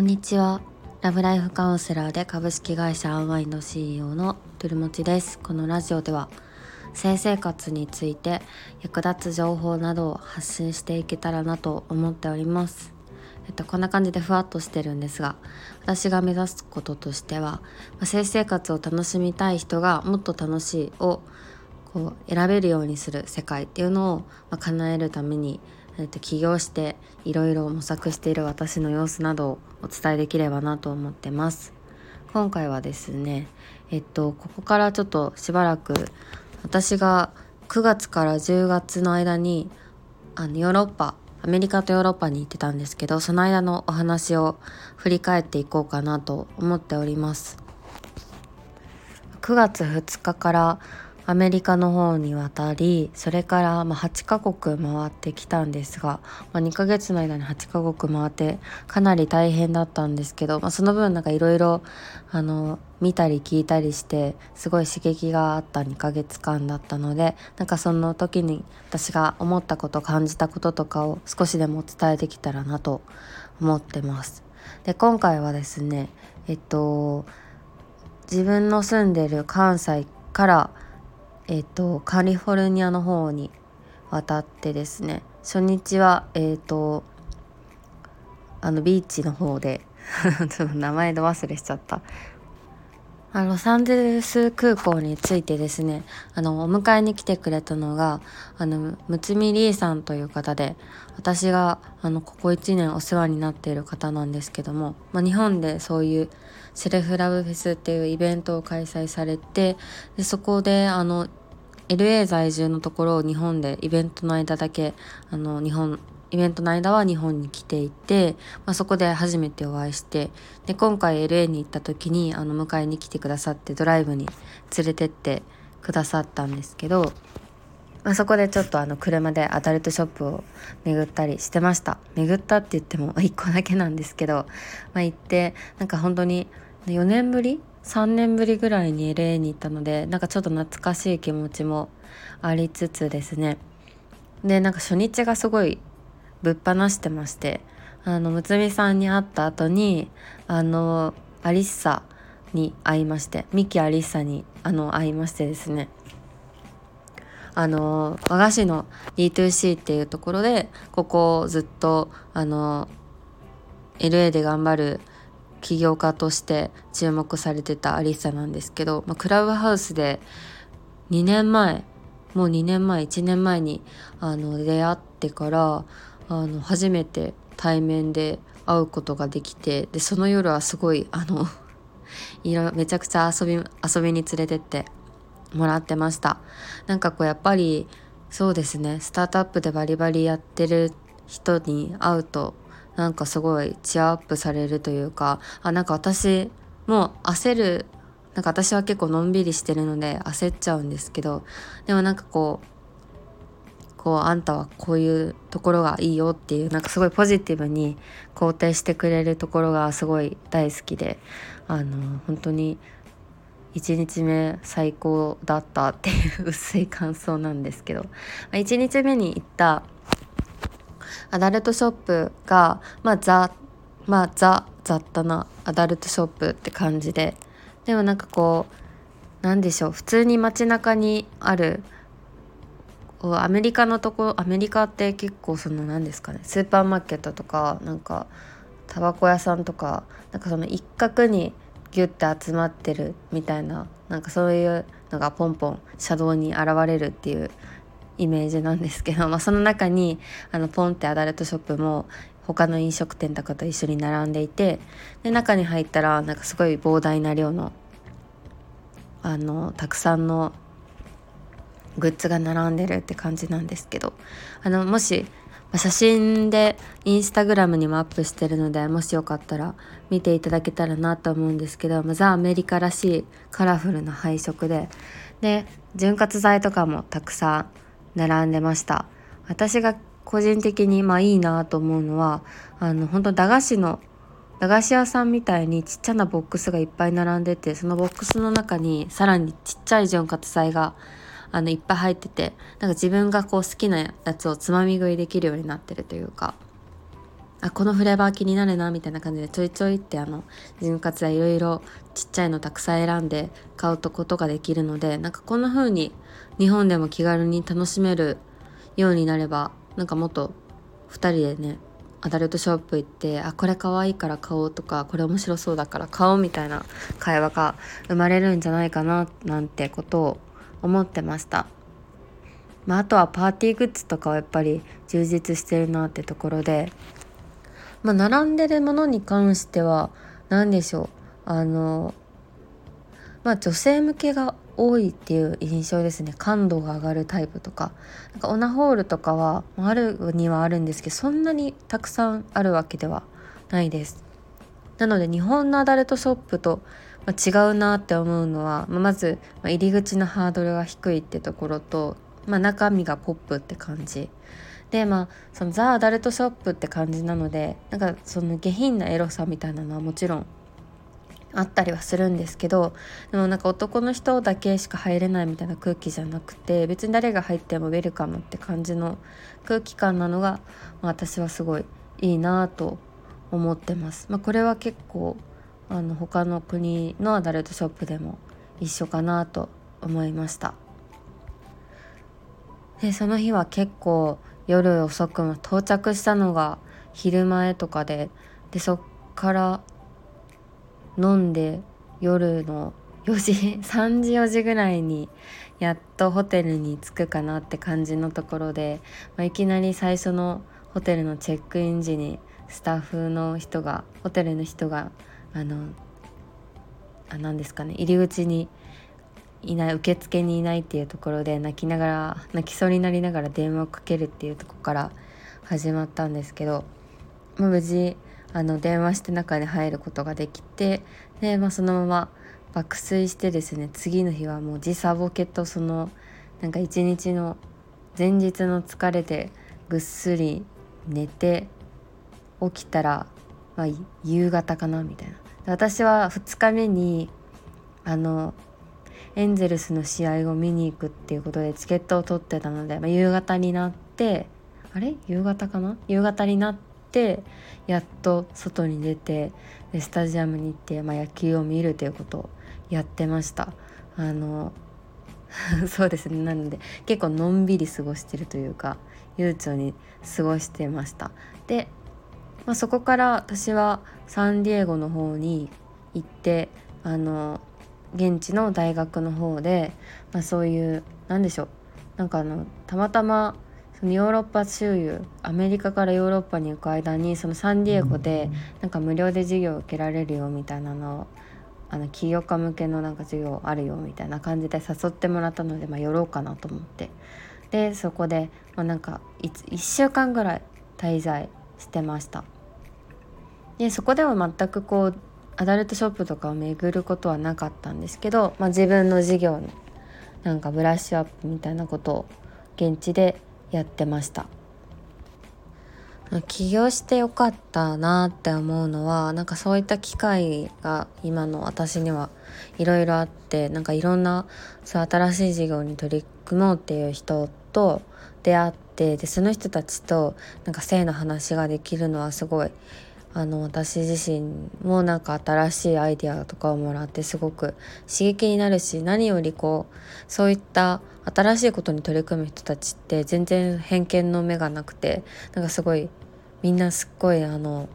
こんにちは。ラブライフカウンセラーで株式会社アンワインド CEO のトゥルモチです。このラジオでは性生活について役立つ情報などを発信していけたらなと思っております。えっと、こんな感じでふわっとしてるんですが私が目指すこととしては、まあ、性生活を楽しみたい人がもっと楽しいをこう選べるようにする世界っていうのを、まあ、叶えるために、えっと、起業していろいろ模索している私の様子などをお伝えできればなと思ってます。今回はですねえっとここからちょっとしばらく私が9月から10月の間にあのヨーロッパアメリカとヨーロッパに行ってたんですけどその間のお話を振り返っていこうかなと思っております9月2日からアメリカの方に渡りそれからま8カ国回ってきたんですが、まあ、2ヶ月の間に8カ国回ってかなり大変だったんですけど、まあ、その分なんかいろいろ見たり聞いたりしてすごい刺激があった2ヶ月間だったのでなんかその時に私が思ったこと感じたこととかを少しでも伝えできたらなと思ってます。で今回はですねえっと自分の住んでる関西からえっ、とカリフォルニアの方に渡ってですね初日はえっ、とあのビーチの方で 名前で忘れしちゃった。あロサンゼルス空港に着いてですねあのお迎えに来てくれたのがあのむつみりーさんという方で私があのここ1年お世話になっている方なんですけども、まあ、日本でそういうセルフラブフェスっていうイベントを開催されてでそこであの LA 在住のところを日本でイベントの間だけあの日本イベントの間は日本に来ていて、まあ、そこで初めてお会いしてで今回 LA に行った時にあの迎えに来てくださってドライブに連れてってくださったんですけど、まあ、そこでちょっとあの車でアダルトショップを巡ったりしてました。巡ったって言っても 1個だけなんですけど、まあ、行ってなんか本当に4年ぶり？3年ぶりぐらいに LA に行ったのでなんかちょっと懐かしい気持ちもありつつですね。でなんか初日がすごいぶっ放してましてあのむつみさんに会った後にあのアリッサに会いましてミキアリッサにあの会いましてですね。あの和菓子の D2C っていうところでここをずっとあの LA で頑張る起業家として注目されてたアリッサなんですけど、まあ、クラブハウスで2年前もう2年前1年前にあの出会ってからあの初めて対面で会うことができてでその夜はすごいあの いろめちゃくちゃ遊び遊びに連れてってもらってました。なんかこうやっぱりそうですねスタートアップでバリバリやってる人に会うとなんかすごいチアアップされるというかあなんか私もう焦るなんか私は結構のんびりしてるので焦っちゃうんですけどでもなんかこうこうあんたはこういうところがいいよっていうなんかすごいポジティブに肯定してくれるところがすごい大好きであの本当に1日目最高だったっていう薄い感想なんですけど1日目に行ったアダルトショップがまあザまあザ雑多なアダルトショップって感じででもなんかこう何でしょう普通に街中にあるアメリカのとこアメリカって結構その何ですかねスーパーマーケットとかなんかタバコ屋さんとかなんかその一角にギュッて集まってるみたいななんかそういうのがポンポン車道に現れるっていうイメージなんですけど、まあ、その中にあのポンってアダルトショップも他の飲食店とかと一緒に並んでいてで中に入ったらなんかすごい膨大な量のあのたくさんのグッズが並んでるって感じなんですけどあのもし写真でインスタグラムにもアップしてるのでもしよかったら見ていただけたらなと思うんですけど、まあ、ザ・アメリカらしいカラフルな配色でで潤滑剤とかもたくさん並んでました。私が個人的にまあいいなと思うのはあの本当駄菓子の駄菓子屋さんみたいにちっちゃなボックスがいっぱい並んでてそのボックスの中にさらにちっちゃい潤滑剤があのいっぱい入っててなんか自分がこう好きなやつをつまみ食いできるようになってるというかあこのフレーバー気になるなみたいな感じでちょいちょいってあの潤滑剤いろいろちっちゃいのたくさん選んで買うとことができるのでなんかこんな風に日本でも気軽に楽しめるようになればなんかもっと2人でねアダルトショップ行ってあこれ可愛いから買おうとかこれ面白そうだから買おうみたいな会話が生まれるんじゃないかななんてことを思ってました。まあ、あとはパーティーグッズとかはやっぱり充実してるなってところでまあ、並んでるものに関しては何でしょう。あのまあ女性向けが多いっていう印象ですね。感度が上がるタイプとか。なんかオナホールとかはあるにはあるんですけどそんなにたくさんあるわけではないです。なので日本のアダルトショップとま違うなって思うのはまず入り口のハードルが低いってところと、まあ、中身がポップって感じでまあそのザ・アダルトショップって感じなのでなんかその下品なエロさみたいなのはもちろんあったりはするんですけどでもなんか男の人だけしか入れないみたいな空気じゃなくて別に誰が入ってもウェルカムって感じの空気感なのが、まあ、私はすごいいいなと思ってます。まあ、これは結構あの他の国のアダルトショップでも一緒かなと思いました。でその日は結構夜遅くも到着したのが昼前とかででそっから飲んで夜の4時 3時4時ぐらいにやっとホテルに着くかなって感じのところで、まあ、いきなり最初のホテルのチェックイン時にスタッフの人がホテルの人があのあ何ですかね入り口にいない受付にいないっていうところで泣きながら泣きそうになりながら電話をかけるっていうとこから始まったんですけど、まあ、無事あの電話して中に入ることができてで、まあ、そのまま爆睡してですね次の日はもう時差ボケとそのなんか一日の前日の疲れでぐっすり寝て起きたら、まあ、夕方かなみたいな。私は2日目にあのエンゼルスの試合を見に行くっていうことでチケットを取ってたので、まあ、夕方になってあれ？夕方かな？夕方になってやっと外に出てでスタジアムに行って、まあ、野球を見るということをやってました。あの そうですね。なので結構のんびり過ごしてるというか悠長に過ごしてました。で、まあ、そこから私はサンディエゴの方に行ってあの現地の大学の方で、まあ、そういう何でしょう。なんかあのたまたまそのヨーロッパ周遊アメリカからヨーロッパに行く間にそのサンディエゴでなんか無料で授業を受けられるよみたいなのをあの起業家向けのなんか授業あるよみたいな感じで誘ってもらったので、まあ、寄ろうかなと思って。でそこで、まあ、なんか 1, 1週間ぐらい滞在してましたでそこでは全くこうアダルトショップとかを巡ることはなかったんですけど、まあ、自分の授業のなんかブラッシュアップみたいなことを現地でやってました。起業してよかったなって思うのはなんかそういった機会が今の私にはいろいろあってなんかいろんなそう新しい事業に取り組もうっていう人と出会ってでその人たちとなんか性の話ができるのはすごいあの私自身もなんか新しいアイデアとかをもらってすごく刺激になるし何よりこうそういった新しいことに取り組む人たちって全然偏見の目がなくてなんかすごいみんなすっごいあの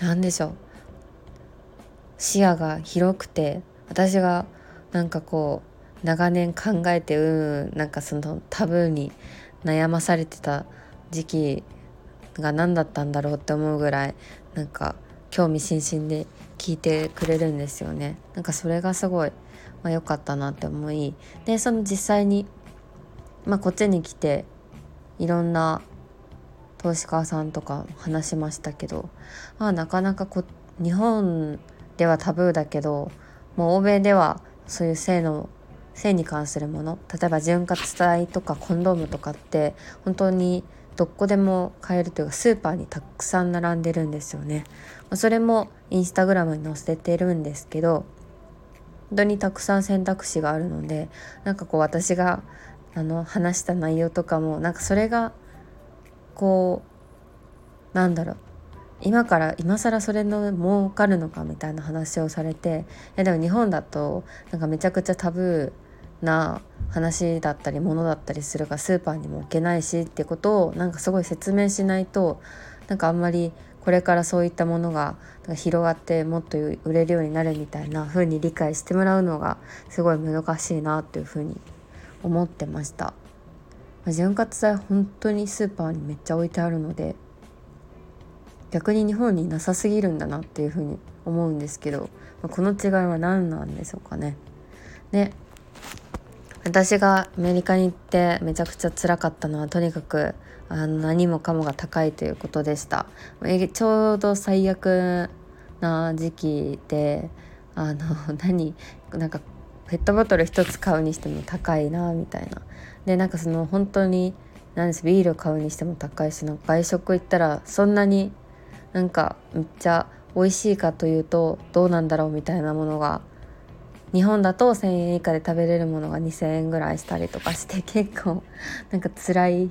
何でしょう視野が広くて私がなんかこう長年考えてうんなんかそのタブーに悩まされてた時期が何だったんだろうって思うぐらいなんか興味津々で聞いてくれるんですよね。なんかそれがすごいまあ、良かったなって思いでその実際に、まあ、こっちに来ていろんな投資家さんとか話しましたけど、まあ、なかなかこ日本ではタブーだけどもう欧米ではそういう性の性に関するもの例えば潤滑剤とかコンドームとかって本当にどこでも買えるというかスーパーにたくさん並んでるんですよね。それもインスタグラムに載せてるんですけど本当にたくさん選択肢があるのでなんかこう私があの話した内容とかもなんかそれがこうなんだろう今から今更それの儲かるのかみたいな話をされていやでも日本だとなんかめちゃくちゃタブーな話だったりものだったりするがスーパーにも置けないしってことをなんかすごい説明しないとなんかあんまりこれからそういったものが広がってもっと売れるようになるみたいな風に理解してもらうのがすごい難しいなっていう風に思ってました。潤滑剤本当にスーパーにめっちゃ置いてあるので逆に日本になさすぎるんだなっていうふうに思うんですけどこの違いは何なんでしょうかね。で私がアメリカに行ってめちゃくちゃ辛かったのはとにかくあの何もかもが高いということでした。ちょうど最悪な時期であの 何なんかペットボトル1つ買うにしても高いなみたいな。でなんかその本当に何ですビール買うにしても高いしなんか外食行ったらそんなになんかめっちゃ美味しいかというとどうなんだろうみたいなものが日本だと1,000円以下で食べれるものが2,000円ぐらいしたりとかして 結構なんか辛い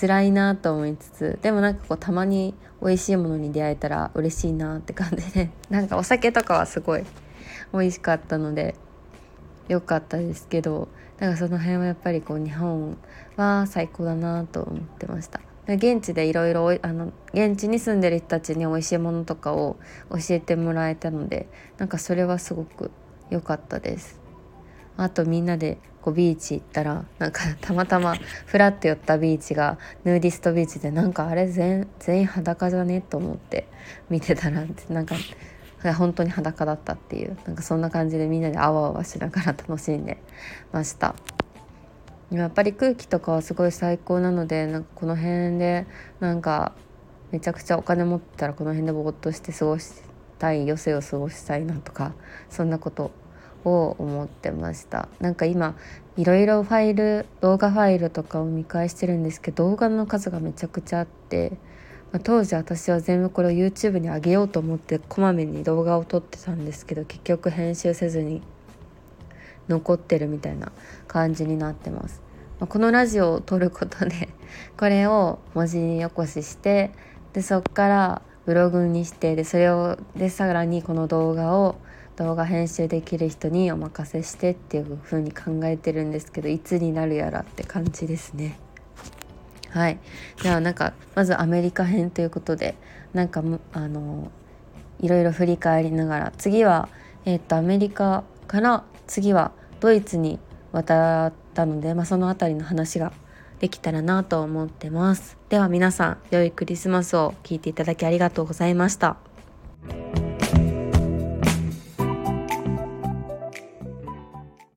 辛いなと思いつつでもなんかこうたまに美味しいものに出会えたら嬉しいなって感じで なんかお酒とかはすごい美味しかったので良かったですけどだからその辺はやっぱりこう日本は最高だなと思ってました。現地でいろいろ現地に住んでる人たちに美味しいものとかを教えてもらえたのでなんかそれはすごく良かったですあとみんなでこうビーチ行ったらなんか たまたまフラッと寄ったビーチがヌーディストビーチでなんかあれ全員裸じゃね？と思って見てたらなんか本当に裸だったっていうなんかそんな感じでみんなであわあわしながら楽しんでました。やっぱり空気とかはすごい最高なのでなんかこの辺でなんかめちゃくちゃお金持ってたらこの辺でぼーっとして過ごしたい余生を過ごしたいなとかそんなことを思ってましたなんか今いろいろファイル動画ファイルとかを見返してるんですけど動画の数がめちゃくちゃあって、まあ、当時私は全部これを YouTube に上げようと思ってこまめに動画を撮ってたんですけど結局編集せずに残ってるみたいな感じになってます。まあ、このラジオを撮ることで これを文字起こししてでそっからブログにしてでそれをでさらにこの動画を動画編集できる人にお任せしてっていう風に考えてるんですけどいつになるやらって感じですね。はいではなんかまずアメリカ編ということでなんかあのいろいろ振り返りながら次は、えー、っとアメリカから次はドイツに渡ったので、まあ、その辺りの話ができたらなと思ってます。では皆さん良いクリスマスを聞いていただきありがとうございました。